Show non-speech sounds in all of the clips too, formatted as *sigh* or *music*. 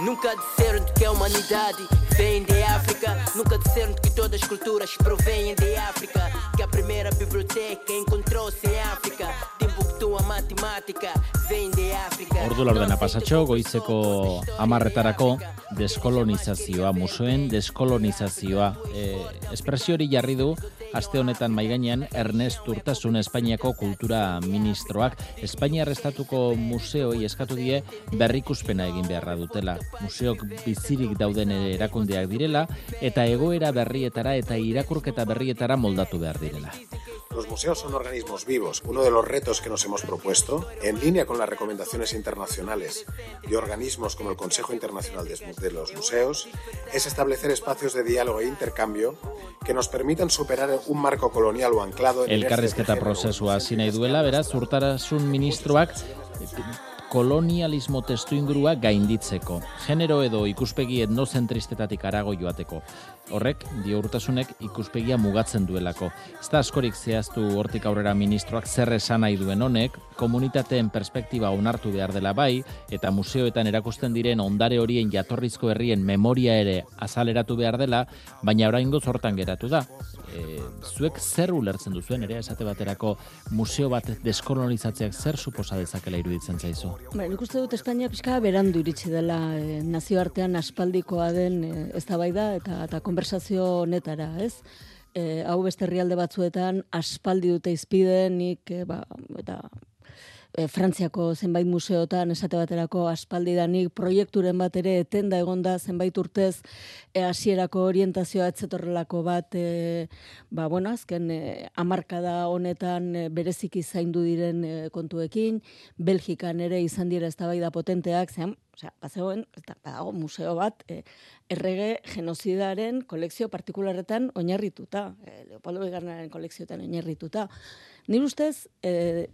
Nunca disseram que a humanidade vem de África. Nunca disseram que todas as culturas provêm de África. Que a primeira biblioteca encontrou-se em África. Timbuktu a matemática vem de África. Ordu laurdena pasatxo, goizeko amarretarako deskolonizazioa, musoen deskolonizazioa. E, espresio hori jarri du, aste honetan maiganean Ernest Urtasun Espainiako kultura ministroak. Espainia estatuko museoi eskatu die berrikuspena egin beharra dutela. Museok bizirik dauden erakundeak direla eta egoera berrietara eta irakurketa berrietara moldatu behar direla. Los museos son organismos vivos. Uno de los retos que nos hemos propuesto, en línea con las recomendaciones internacionales de organismos como el Consejo Internacional de los Museos, es establecer espacios de diálogo e intercambio que nos permitan superar un marco colonial o anclado en el Elkarrizketa prozesua hasi nahi duela, beraz, urtarasun ministroak kolonialismo testu ingurua gainditzeko, genero edo ikuspegi etnozentrisetatik arago joateko. Horrek, dio urtasunek ikuspegia mugatzen duelako. Ez da askorik zehaztu hortik aurrera ministroak zer esan nahi duen honek, komunitateen perspektiba onartu behar dela bai, eta museoetan erakusten diren ondare horien jatorrizko herrien memoria ere azaleratu behar dela, baina oraingo zortan geratu da. E, zuek zer ulertzen duzuen ere esate baterako museo bat deskolonizatzeak zer suposa dezakela iruditzen zaizu? Ba, nik uste dut Espainia pixka berandu iritsi dela e, nazioartean aspaldikoa den e, ez da bai da eta, eta konversazio netara, ez? E, hau beste herrialde batzuetan aspaldi dute izpide nik e, ba, eta e, Frantziako zenbait museotan esate baterako aspaldidanik proiekturen bat ere etenda egonda zenbait urtez e, hasierako orientazioa etzetorrelako bat e, ba bueno azken e, hamarkada honetan e, bereziki zaindu diren e, kontuekin Belgikan ere izan dira eztabaida potenteak zean Osea, bazegoen, eta badago museo bat, e, errege genozidaren kolekzio partikularretan oinarrituta, e, Leopoldo Bigarnaren kolekzioetan oinarrituta. Ni ustez, e,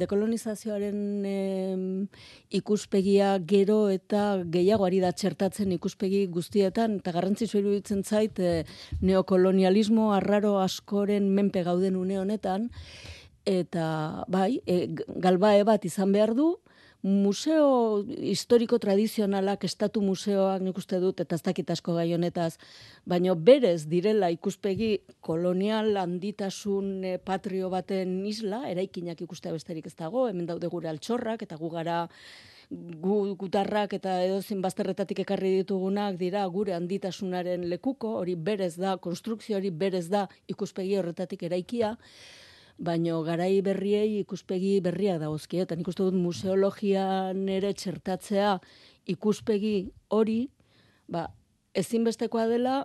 dekolonizazioaren ikuspegia gero eta gehiago ari da txertatzen ikuspegi guztietan, eta garrantzitsu iruditzen zait e, neokolonialismo arraro askoren menpe gauden une honetan, eta bai, e, galbae bat izan behar du, museo historiko tradizionalak, estatu museoak nik uste dut, eta ez dakit asko gai honetaz, baino berez direla ikuspegi kolonial handitasun eh, patrio baten isla, eraikinak ikuste besterik ez dago, hemen daude gure altxorrak, eta gu gara gu, gutarrak eta edozin bazterretatik ekarri ditugunak dira gure handitasunaren lekuko, hori berez da, konstrukzio hori berez da ikuspegi horretatik eraikia, baino garai berriei ikuspegi berriak dagozkie eta nik uste dut museologian ere txertatzea ikuspegi hori ba ezinbestekoa dela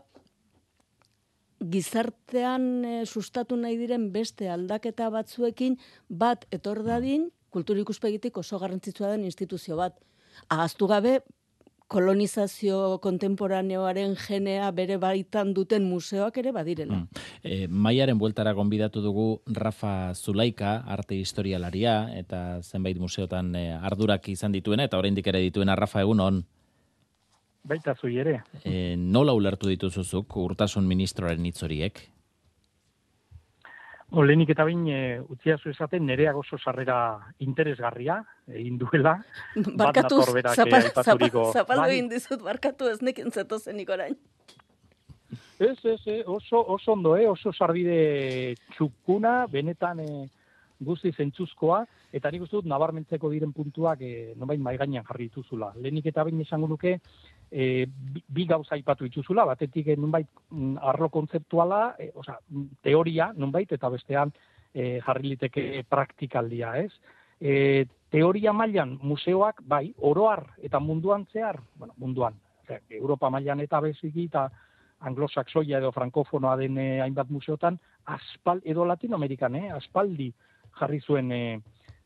gizartean e, sustatu nahi diren beste aldaketa batzuekin bat etor dadin kultur ikuspegitik oso garrantzitsua den instituzio bat. Ahaztu gabe kolonizazio kontemporaneoaren genea bere baitan duten museoak ere badirela. Mm. E, maiaren bueltara gonbidatu dugu Rafa Zulaika, arte historialaria, eta zenbait museotan e, ardurak izan dituen, eta oraindik ere dituen Rafa egun on. Baita zui ere. E, nola ulertu dituzuzuk urtasun ministroaren hitzoriek? Olenik eta bain, e, utziazu esaten, nerea oso sarrera interesgarria, egin duela. Barkatu, zapaldu egin dizut, barkatu ez nekin zetozenik orain. Ez, ez, oso, oso ondo, eh? oso sarbide txukuna, benetan eh, guzti zentzuzkoa, eta nik uste dut nabarmentzeko diren puntuak eh, nonbait maiganean jarri dituzula. Lehenik eta bain esango nuke, e, bi gauza aipatu dituzula, batetik e, nunbait mm, arlo kontzeptuala, e, osea, teoria nunbait eta bestean e, jarri liteke praktikaldia, ez? E, teoria mailan museoak bai, oroar eta munduan zehar, bueno, munduan, osea, Europa mailan eta beziki eta anglosaxoia edo frankofonoa den e, hainbat museotan, aspal, edo latinoamerikan, eh, aspaldi jarri zuen e,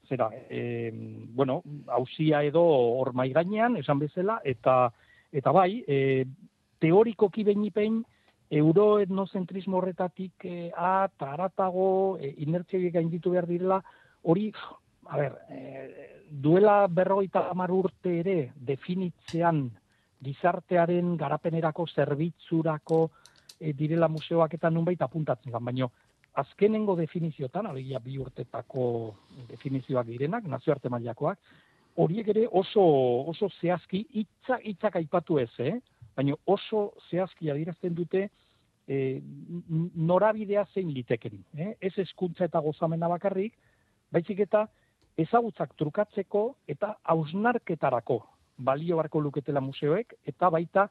zera, e, bueno, hausia edo hor gainean, esan bezala, eta Eta bai, e, teorikoki behin euroetnozentrismo horretatik e, a, taratago, e, inertziak gainditu behar direla, hori, a ber, e, duela berroita amar urte ere definitzean gizartearen garapenerako zerbitzurako e, direla museoak eta nunbait apuntatzen gan, baina azkenengo definiziotan, alegia bi urtetako definizioak direnak, nazioarte mailakoak, horiek ere oso oso zehazki hitza hitzak aipatu ez, eh? baina oso zehazki adierazten dute e, norabidea zein liteken. Eh? Ez eskuntza eta gozamena bakarrik, baizik eta ezagutzak trukatzeko eta hausnarketarako balio barko luketela museoek, eta baita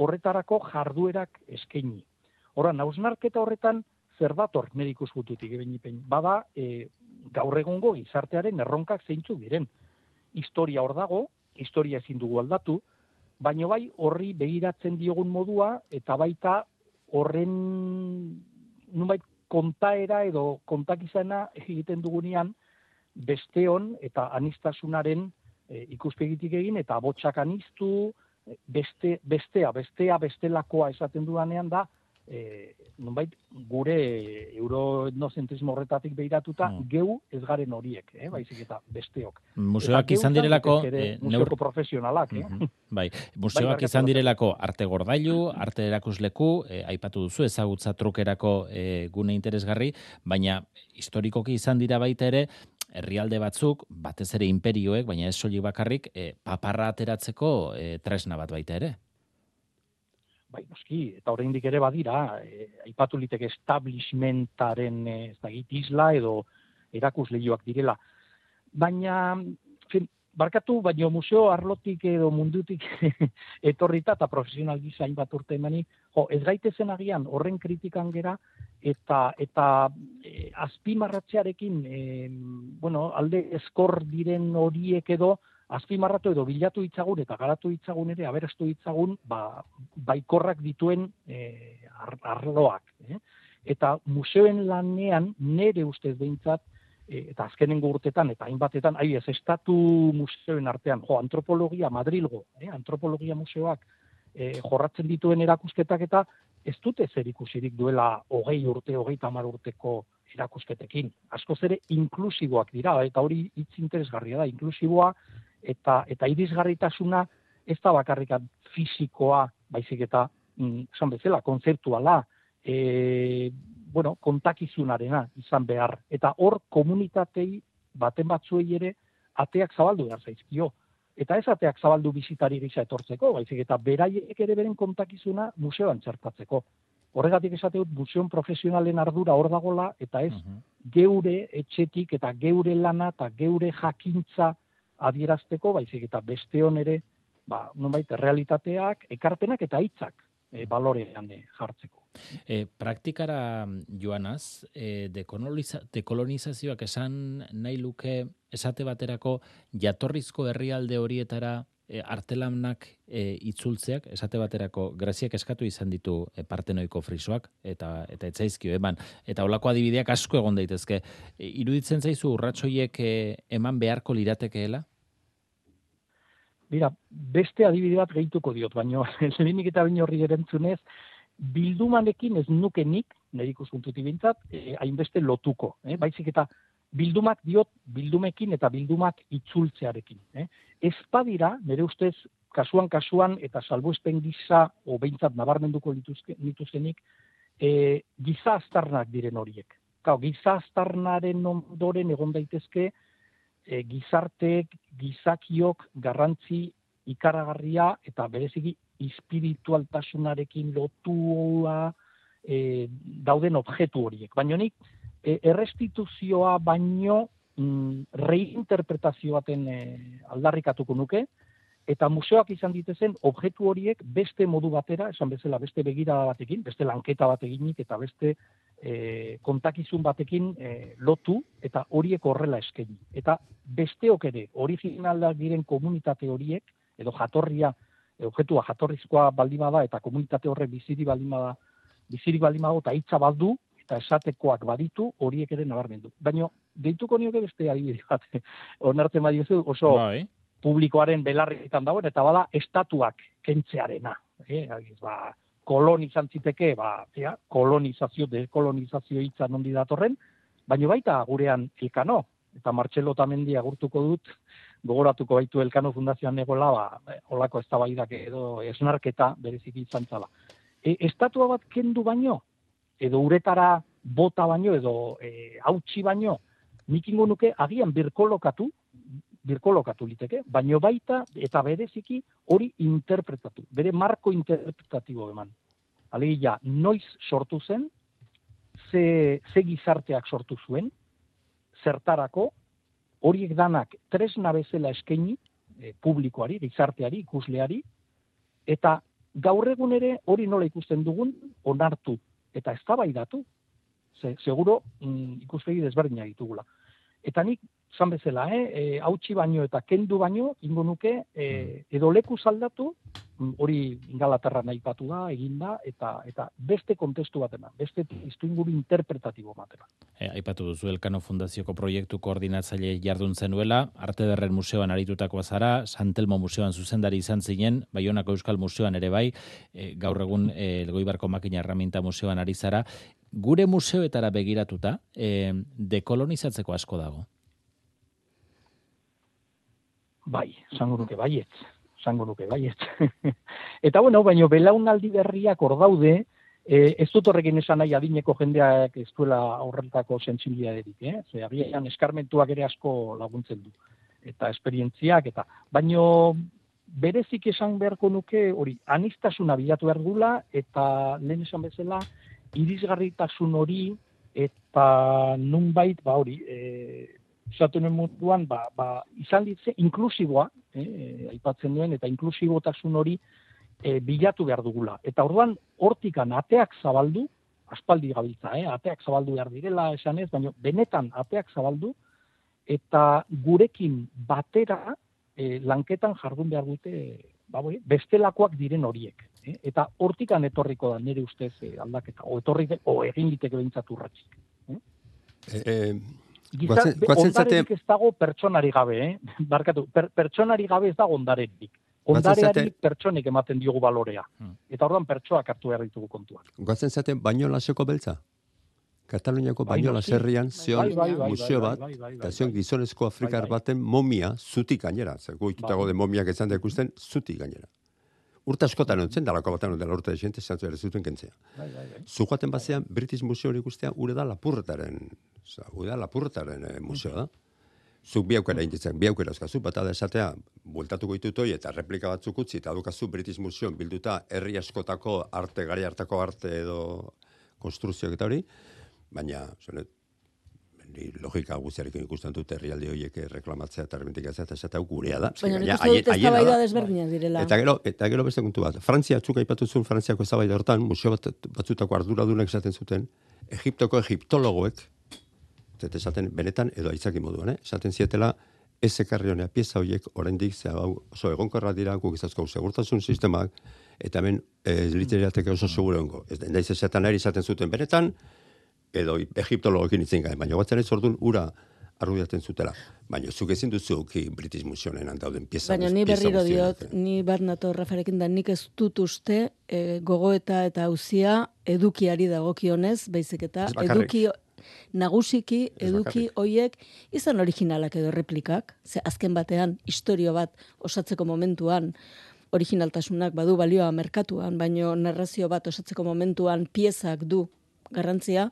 horretarako jarduerak eskaini. Horan, hausnarketa horretan zer dator medikus gututik ebenipen. Bada, e, gaur egungo gizartearen erronkak zeintzu diren. Historia hor dago, historia ezin dugu aldatu, baino bai horri begiratzen diogun modua, eta baita horren nunbait kontaera edo kontakizena egiten dugunean besteon eta anistasunaren e, ikuspegitik egin eta botxak anistu, beste, bestea, bestea, bestelakoa esaten dudanean da, e, nonbait gure euroetnozentrismo horretatik behiratuta mm. geu ez garen horiek, eh, baizik eta besteok. Museoak izan direlako eh, museoko profesionalak, eh? Mm *laughs* Bai, museoak izan direlako arte gordailu, arte erakusleku, eh, aipatu duzu ezagutza trukerako eh, gune interesgarri, baina historikoki izan dira baita ere herrialde batzuk, batez ere imperioek, baina ez soli bakarrik, eh, paparra ateratzeko eh, tresna bat baita ere bai, noski, eta oraindik ere badira, e, aipatu liteke establishmentaren e, ez da isla edo erakusleioak direla. Baina, fin, barkatu, baina museo arlotik edo mundutik *laughs* etorrita eta profesional gizain bat urte emani, jo, ez gaitezen agian horren kritikan gera, eta eta e, azpimarratzearekin e, bueno, alde eskor diren horiek edo azpimarratu edo bilatu hitzagun eta garatu hitzagun ere aberastu hitzagun ba, baikorrak dituen e, arloak. Eh? Eta museoen lanean nere ustez behintzat, e, eta azkenengo urtetan eta hainbatetan, ai ez, estatu museoen artean, jo, antropologia Madrilgo, eh? antropologia museoak e, jorratzen dituen erakusketak eta ez dute zer ikusirik duela hogei urte, hogei tamar urteko erakusketekin. Askoz ere inklusiboak dira, eta hori hitz interesgarria da, inklusiboa eta eta irisgarritasuna ez da bakarrika fisikoa, baizik eta mm, esan bezala kontzeptuala, e, bueno, kontakizunarena izan behar eta hor komunitatei baten batzuei ere ateak zabaldu behar zaizkio. Eta ez ateak zabaldu bizitari gisa etortzeko, baizik eta beraiek ere beren kontakizuna museoan txertatzeko. Horregatik esate dut museon profesionalen ardura hor dagola eta ez geure etxetik eta geure lana eta geure jakintza adierazteko, baizik eta beste ere, ba, nonbait, realitateak, ekarpenak eta hitzak e, balorean e, jartzeko. E, praktikara joanaz, e, dekolonizazioak esan nahi luke esate baterako jatorrizko herrialde horietara e, artelanak e, itzultzeak, esate baterako graziak eskatu izan ditu e, partenoiko frisoak, eta eta etzaizkio eman. Eta holako adibideak asko egon daitezke. E, iruditzen zaizu urratsoiek e, eman beharko liratekeela? Bira, beste adibide bat gehituko diot, baina *laughs* lehenik eta baino horri erantzunez, bildumanekin ez nuke nik, nire ikuspuntutik bintzat, eh, hainbeste lotuko. Eh? Baizik eta bildumak diot, bildumekin eta bildumak itzultzearekin. Eh? Ez badira, nire ustez, kasuan kasuan eta salbuespen gisa, o behintzat nabarmenduko dituzkenik, eh, giza astarnak diren horiek. Kau, giza astarnaren ondoren egon daitezke, e, gizarteek, gizakiok garrantzi ikaragarria eta bereziki espiritualtasunarekin lotua e, dauden objektu horiek. Baina nik, e, errestituzioa baino mm, reinterpretazio baten e, aldarrikatuko nuke, eta museoak izan ditezen objektu horiek beste modu batera, esan bezala beste begirada batekin, beste lanketa bat eginik eta beste e, kontakizun batekin e, lotu eta horiek horrela eskaini. Eta besteok ere originalak diren komunitate horiek edo jatorria objektua jatorrizkoa baldin bada eta komunitate horrek biziri baldin bada biziri baldin bada eta hitza baldu eta esatekoak baditu horiek ere nabarmendu. Baina deituko nioke beste adibide bat. *laughs* Onartzen badiozu oso bai publikoaren belarritan dagoen, eta bada estatuak kentzearena. E, ba, kolonizan ziteke, ba, ja, kolonizazio, dekolonizazio hitza nondi datorren, baina baita gurean elkano, eta Martxelo tamendi agurtuko dut, gogoratuko baitu elkano fundazioan egola, ba, olako ez edo esnarketa berezik izan zala. E, estatua bat kendu baino, edo uretara bota baino, edo e, hautsi baino, nik nuke agian birkolokatu, birkolokatu liteke, baino baita eta bereziki hori interpretatu, bere marko interpretatibo eman. Alegia, noiz sortu zen, ze, ze gizarteak sortu zuen, zertarako, horiek danak tresna bezala eskaini e, publikoari, gizarteari, ikusleari, eta gaur egun ere hori nola ikusten dugun onartu eta eztabaidatu. Ze, seguro mm, ikuspegi desberdina ditugula. Eta nik zan bezala, eh, e, hautsi baino eta kendu baino, ingo nuke, e, edo leku saldatu, mm, hori ingalaterra nahi patu da, egin da, eta, eta beste kontestu batena, beste iztu inguru interpretatibo batena. E, aipatu duzu Elkano Fundazioko proiektu koordinatzaile jardun zenuela, Arte Derren Museoan aritutako zara, Santelmo Museoan zuzendari izan zinen, Baionako Euskal Museoan ere bai, e, gaur egun e, Elgoibarko Makina Erraminta Museoan ari zara, gure museoetara begiratuta, e, dekolonizatzeko asko dago. Bai, zango nuke baiet, zango nuke baiet. *laughs* eta bueno, baino belaunaldi berriak hor daude, e, ez dut horrekin esan nahi adineko jendeak ez duela horretako sensibilidaderik, eh? Ze agian eskarmentuak ere asko laguntzen du eta esperientziak eta baino berezik esan beharko nuke hori anistasuna bilatu behar gula eta lehen esan bezala irisgarritasun hori eta nunbait ba hori eh esatu munduan ba, ba, izan ditze inklusiboa eh, aipatzen duen eta inklusibotasun hori eh, bilatu behar dugula eta orduan hortikan ateak zabaldu aspaldi gabiltza eh ateak zabaldu behar direla esan ez baina benetan ateak zabaldu eta gurekin batera eh, lanketan jardun behar dute ba, bestelakoak diren horiek. Eh? Eta hortikan etorriko da nire ustez eh, aldaketa, o etorri o egin liteke behintzatu ratxik. Eh? Eh, eh, Gizar, ez dago pertsonari gabe, eh? Barkatu, per, pertsonari gabe ez dago ondaretik. Ondareari pertsonik ematen diogu balorea. Hmm. Eta orduan pertsoak hartu behar ditugu kontuak. Guatzen zaten, baino laseko beltza? Kataluniako bai, baino laserrian zion bai, bai, museo bat, eta zion gizonezko afrikar baten momia zutik gainera. Zergo ikutago de momiak ezan ikusten zutik gainera. Urta askotan ontzen, dalako batan dela urta esente, zantzu ere zuten kentzea. Zuhaten bazean, British Museo ikustea, ure da lapurretaren, ure da lapurretaren eh, museo da. Zuk bi aukera inditzen, bi aukera azkazu, bat da esatea, bueltatuko ditutoi eta replika batzuk utzi, eta dukazu British Museo bilduta herri askotako arte, gari hartako arte edo konstruzioak eta hori, baina, zonet, ni logika guztiarekin ikusten dut herrialde horiek reklamatzea eta ermentikatzea eta esatau gurea da. Baina nik uste dut eztabaida desberdinak direla. Eta gero, eta gero beste kontu bat. Frantzia txuka aipatu zuen Frantziako eztabaida hortan, museo bat batzutako arduradunak esaten zuten, Egiptoko egiptologoek, eta esaten benetan edo aitzaki moduan, eh? esaten zietela, ez ekarri honea pieza horiek oraindik ze oso egonkorra dira guk izazko segurtasun sistemak eta hemen ez eh, oso segurengo. Ez da ez esaten ari izaten zuten benetan edo egiptologekin itzen gain, baina batzen ez ordun ura arrudiatzen zutela. Baina zuk ezin duzu ki British Museoen dauden pieza. Baina ni berriro diot, ni bat nato Rafarekin da nik ez dut uste e, gogoeta eta auzia edukiari dagokionez, baizik eta eduki nagusiki eduki hoiek izan originalak edo replikak, ze azken batean historio bat osatzeko momentuan originaltasunak badu balioa merkatuan, baino narrazio bat osatzeko momentuan piezak du garrantzia,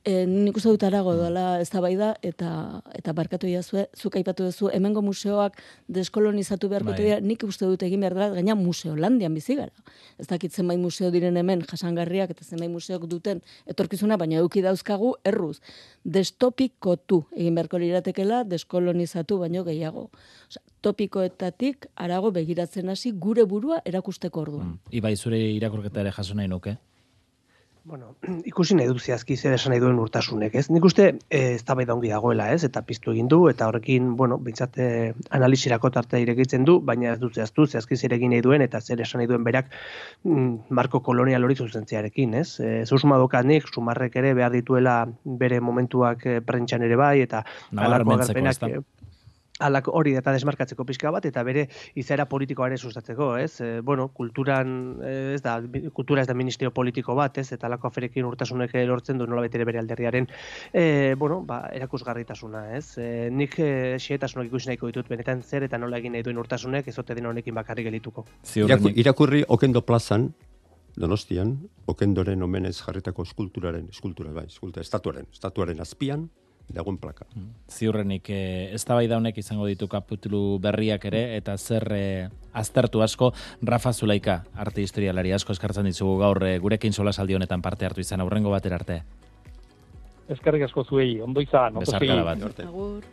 E, nik uste dut arago dela ez da eta, eta barkatu iazue, zuk aipatu duzu, hemengo museoak deskolonizatu beharko bai. nik uste dut egin behar dela, gaina museo landian bizi gara. Ez dakit zenbait museo diren hemen jasangarriak eta zenbait museok duten etorkizuna, baina eduki dauzkagu erruz. Destopikotu egin beharko liratekela, deskolonizatu baino gehiago. Osa, topikoetatik arago begiratzen hasi gure burua erakusteko orduan. Mm. Ibai zure irakurketa ere jaso nahi nuke? Bueno, *clears throat* ikusi nahi dut zehazki zer esan nahi duen urtasunek, ez? Nik uste eh, ez da ongi dagoela, ez? Eta piztu egin du, eta horrekin, bueno, bintzat eh, analizirako tarte irekitzen du, baina ez dut zehaztu, zehazki zer egin nahi duen, eta zer esan nahi duen berak mm, marko kolonial hori zuzentziarekin, ez? E, eh, dokanik, sumarrek ere behar dituela bere momentuak e, prentxan ere bai, eta alako agerpenak alak hori eta desmarkatzeko pixka bat eta bere izaera politikoa ere sustatzeko, ez? E, bueno, kulturan eh, ez da kultura ez da ministerio politiko bat, ez? Eta alako aferekin urtasunek lortzen du nola betere bere alderriaren e, bueno, ba, erakusgarritasuna, ez? E, nik e, xietasunak ikusi nahiko ditut benetan zer eta nola egin nahi duen urtasunek ez ote den honekin bakarrik gelituko. irakurri okendo plazan Donostian, okendoren omenez jarritako eskulturaren, eskultura bai, eskultura, estatuaren, estatuaren azpian, dagoen plaka. Mm. Ziurrenik, e, ez da bai daunek izango ditu kapitulu berriak ere, eta zer e, aztertu asko, Rafa Zulaika, arte historialari asko eskartzen ditugu gaur, e, gurekin sola saldi honetan parte hartu izan, aurrengo bater arte. Eskerrik asko zuei, ondo izan, ondo bat.